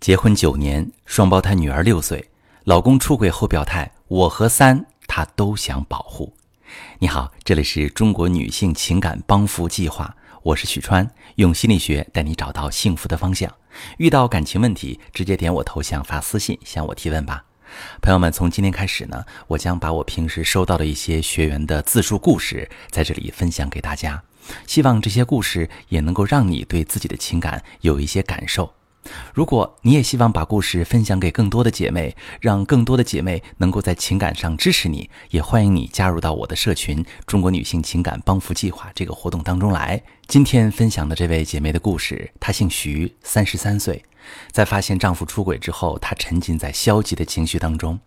结婚九年，双胞胎女儿六岁，老公出轨后表态，我和三他都想保护。你好，这里是中国女性情感帮扶计划，我是许川，用心理学带你找到幸福的方向。遇到感情问题，直接点我头像发私信向我提问吧。朋友们，从今天开始呢，我将把我平时收到的一些学员的自述故事在这里分享给大家，希望这些故事也能够让你对自己的情感有一些感受。如果你也希望把故事分享给更多的姐妹，让更多的姐妹能够在情感上支持你，也欢迎你加入到我的社群“中国女性情感帮扶计划”这个活动当中来。今天分享的这位姐妹的故事，她姓徐，三十三岁，在发现丈夫出轨之后，她沉浸在消极的情绪当中。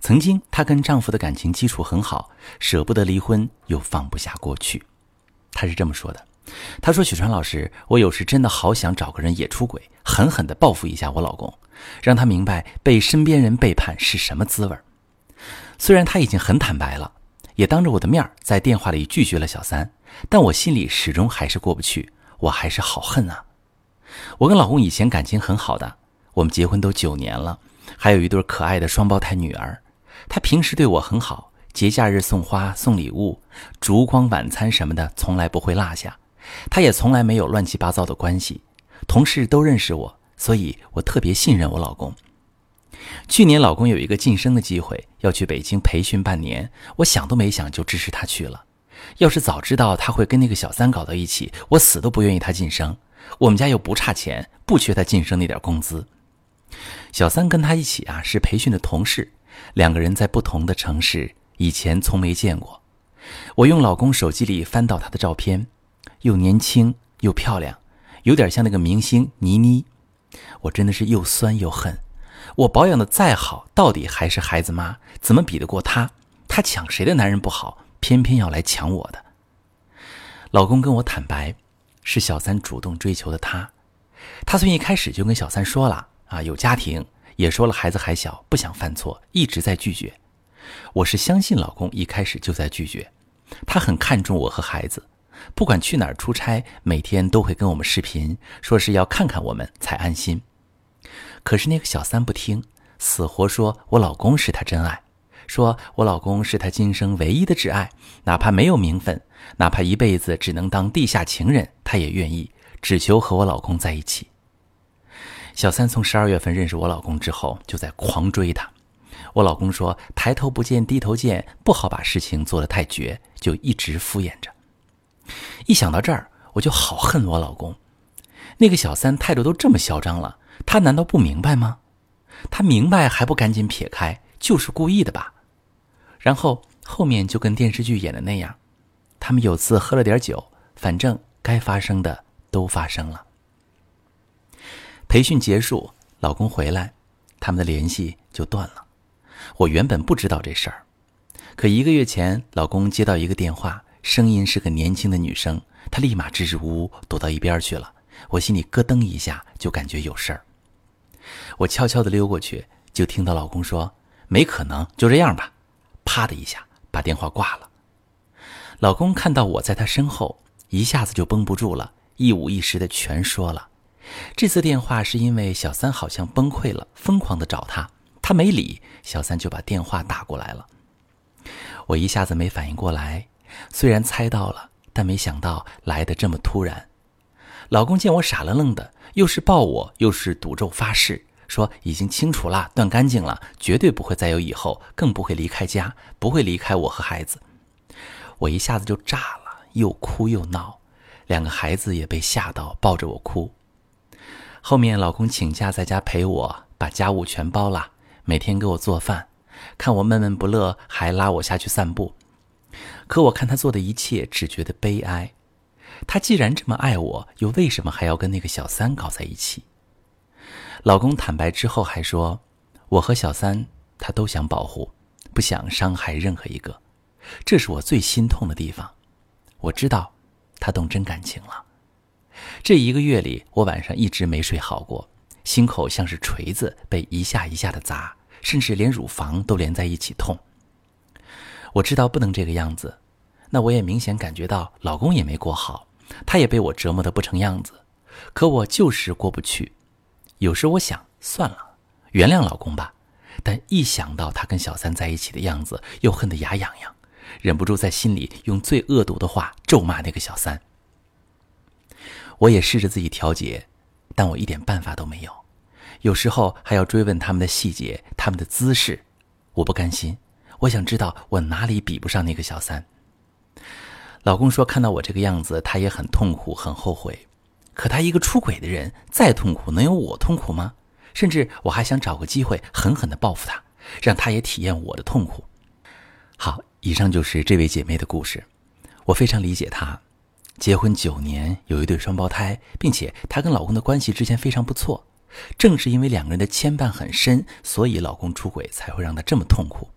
曾经，她跟丈夫的感情基础很好，舍不得离婚，又放不下过去。她是这么说的。他说：“许川老师，我有时真的好想找个人也出轨，狠狠地报复一下我老公，让他明白被身边人背叛是什么滋味。虽然他已经很坦白了，也当着我的面在电话里拒绝了小三，但我心里始终还是过不去，我还是好恨啊！我跟老公以前感情很好的，我们结婚都九年了，还有一对可爱的双胞胎女儿。他平时对我很好，节假日送花送礼物，烛光晚餐什么的从来不会落下。”他也从来没有乱七八糟的关系，同事都认识我，所以我特别信任我老公。去年老公有一个晋升的机会，要去北京培训半年，我想都没想就支持他去了。要是早知道他会跟那个小三搞到一起，我死都不愿意他晋升。我们家又不差钱，不缺他晋升那点工资。小三跟他一起啊是培训的同事，两个人在不同的城市，以前从没见过。我用老公手机里翻到他的照片。又年轻又漂亮，有点像那个明星倪妮。我真的是又酸又恨。我保养的再好，到底还是孩子妈，怎么比得过她？她抢谁的男人不好，偏偏要来抢我的。老公跟我坦白，是小三主动追求的他。他从一开始就跟小三说了啊，有家庭，也说了孩子还小，不想犯错，一直在拒绝。我是相信老公一开始就在拒绝，他很看重我和孩子。不管去哪儿出差，每天都会跟我们视频，说是要看看我们才安心。可是那个小三不听，死活说我老公是他真爱，说我老公是他今生唯一的挚爱，哪怕没有名分，哪怕一辈子只能当地下情人，他也愿意，只求和我老公在一起。小三从十二月份认识我老公之后，就在狂追他。我老公说抬头不见低头见，不好把事情做得太绝，就一直敷衍着。一想到这儿，我就好恨我老公。那个小三态度都这么嚣张了，他难道不明白吗？他明白还不赶紧撇开，就是故意的吧？然后后面就跟电视剧演的那样，他们有次喝了点酒，反正该发生的都发生了。培训结束，老公回来，他们的联系就断了。我原本不知道这事儿，可一个月前，老公接到一个电话。声音是个年轻的女生，她立马支支吾吾躲到一边去了。我心里咯噔一下，就感觉有事儿。我悄悄地溜过去，就听到老公说：“没可能，就这样吧。”啪的一下把电话挂了。老公看到我在他身后，一下子就绷不住了，一五一十的全说了。这次电话是因为小三好像崩溃了，疯狂的找他，他没理，小三就把电话打过来了。我一下子没反应过来。虽然猜到了，但没想到来的这么突然。老公见我傻愣愣的，又是抱我，又是赌咒发誓，说已经清楚了，断干净了，绝对不会再有以后，更不会离开家，不会离开我和孩子。我一下子就炸了，又哭又闹，两个孩子也被吓到，抱着我哭。后面老公请假在家陪我，把家务全包了，每天给我做饭，看我闷闷不乐，还拉我下去散步。可我看他做的一切，只觉得悲哀。他既然这么爱我，又为什么还要跟那个小三搞在一起？老公坦白之后还说：“我和小三，他都想保护，不想伤害任何一个。”这是我最心痛的地方。我知道，他动真感情了。这一个月里，我晚上一直没睡好过，心口像是锤子被一下一下的砸，甚至连乳房都连在一起痛。我知道不能这个样子，那我也明显感觉到老公也没过好，他也被我折磨得不成样子，可我就是过不去。有时我想算了，原谅老公吧。但一想到他跟小三在一起的样子，又恨得牙痒痒，忍不住在心里用最恶毒的话咒骂那个小三。我也试着自己调节，但我一点办法都没有。有时候还要追问他们的细节，他们的姿势，我不甘心。我想知道我哪里比不上那个小三。老公说看到我这个样子，他也很痛苦，很后悔。可他一个出轨的人，再痛苦能有我痛苦吗？甚至我还想找个机会狠狠地报复他，让他也体验我的痛苦。好，以上就是这位姐妹的故事。我非常理解她。结婚九年，有一对双胞胎，并且她跟老公的关系之前非常不错。正是因为两个人的牵绊很深，所以老公出轨才会让她这么痛苦。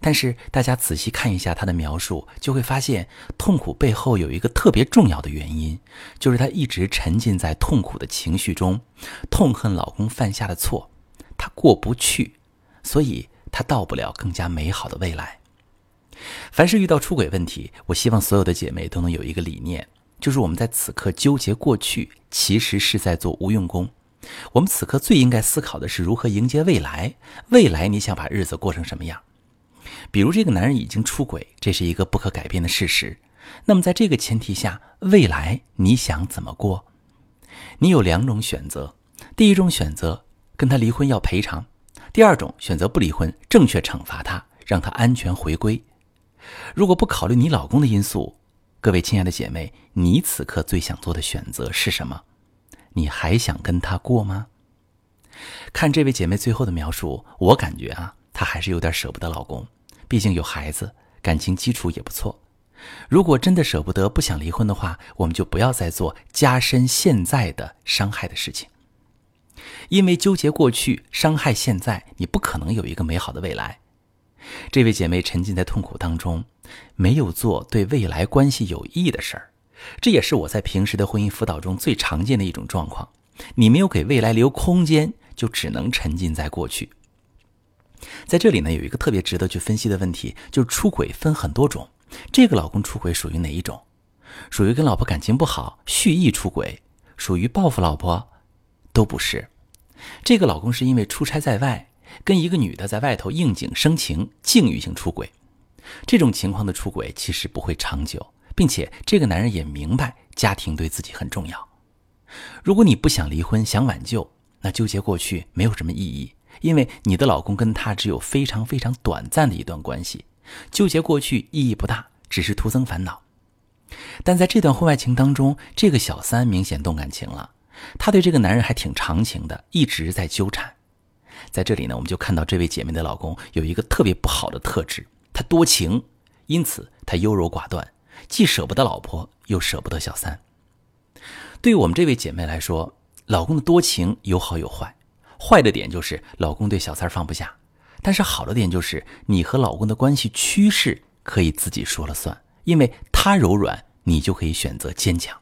但是大家仔细看一下她的描述，就会发现痛苦背后有一个特别重要的原因，就是她一直沉浸在痛苦的情绪中，痛恨老公犯下的错，她过不去，所以她到不了更加美好的未来。凡是遇到出轨问题，我希望所有的姐妹都能有一个理念，就是我们在此刻纠结过去，其实是在做无用功。我们此刻最应该思考的是如何迎接未来。未来你想把日子过成什么样？比如这个男人已经出轨，这是一个不可改变的事实。那么在这个前提下，未来你想怎么过？你有两种选择：第一种选择跟他离婚要赔偿；第二种选择不离婚，正确惩罚他，让他安全回归。如果不考虑你老公的因素，各位亲爱的姐妹，你此刻最想做的选择是什么？你还想跟他过吗？看这位姐妹最后的描述，我感觉啊，她还是有点舍不得老公，毕竟有孩子，感情基础也不错。如果真的舍不得、不想离婚的话，我们就不要再做加深现在的伤害的事情。因为纠结过去、伤害现在，你不可能有一个美好的未来。这位姐妹沉浸在痛苦当中，没有做对未来关系有益的事儿，这也是我在平时的婚姻辅导中最常见的一种状况。你没有给未来留空间，就只能沉浸在过去。在这里呢，有一个特别值得去分析的问题，就是出轨分很多种，这个老公出轨属于哪一种？属于跟老婆感情不好，蓄意出轨，属于报复老婆，都不是。这个老公是因为出差在外。跟一个女的在外头应景生情，境遇性出轨，这种情况的出轨其实不会长久，并且这个男人也明白家庭对自己很重要。如果你不想离婚，想挽救，那纠结过去没有什么意义，因为你的老公跟他只有非常非常短暂的一段关系，纠结过去意义不大，只是徒增烦恼。但在这段婚外情当中，这个小三明显动感情了，她对这个男人还挺长情的，一直在纠缠。在这里呢，我们就看到这位姐妹的老公有一个特别不好的特质，他多情，因此他优柔寡断，既舍不得老婆，又舍不得小三。对于我们这位姐妹来说，老公的多情有好有坏，坏的点就是老公对小三放不下，但是好的点就是你和老公的关系趋势可以自己说了算，因为他柔软，你就可以选择坚强。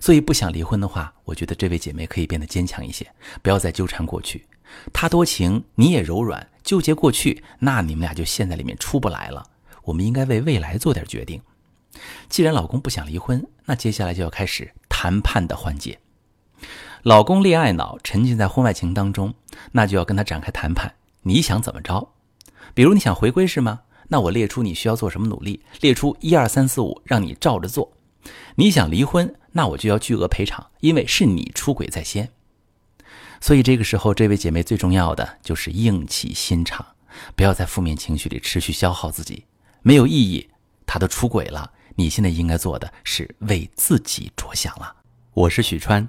所以不想离婚的话，我觉得这位姐妹可以变得坚强一些，不要再纠缠过去。他多情，你也柔软，纠结过去，那你们俩就陷在里面出不来了。我们应该为未来做点决定。既然老公不想离婚，那接下来就要开始谈判的环节。老公恋爱脑，沉浸在婚外情当中，那就要跟他展开谈判。你想怎么着？比如你想回归是吗？那我列出你需要做什么努力，列出一二三四五，让你照着做。你想离婚，那我就要巨额赔偿，因为是你出轨在先。所以这个时候，这位姐妹最重要的就是硬起心肠，不要在负面情绪里持续消耗自己，没有意义。他都出轨了，你现在应该做的是为自己着想了。我是许川，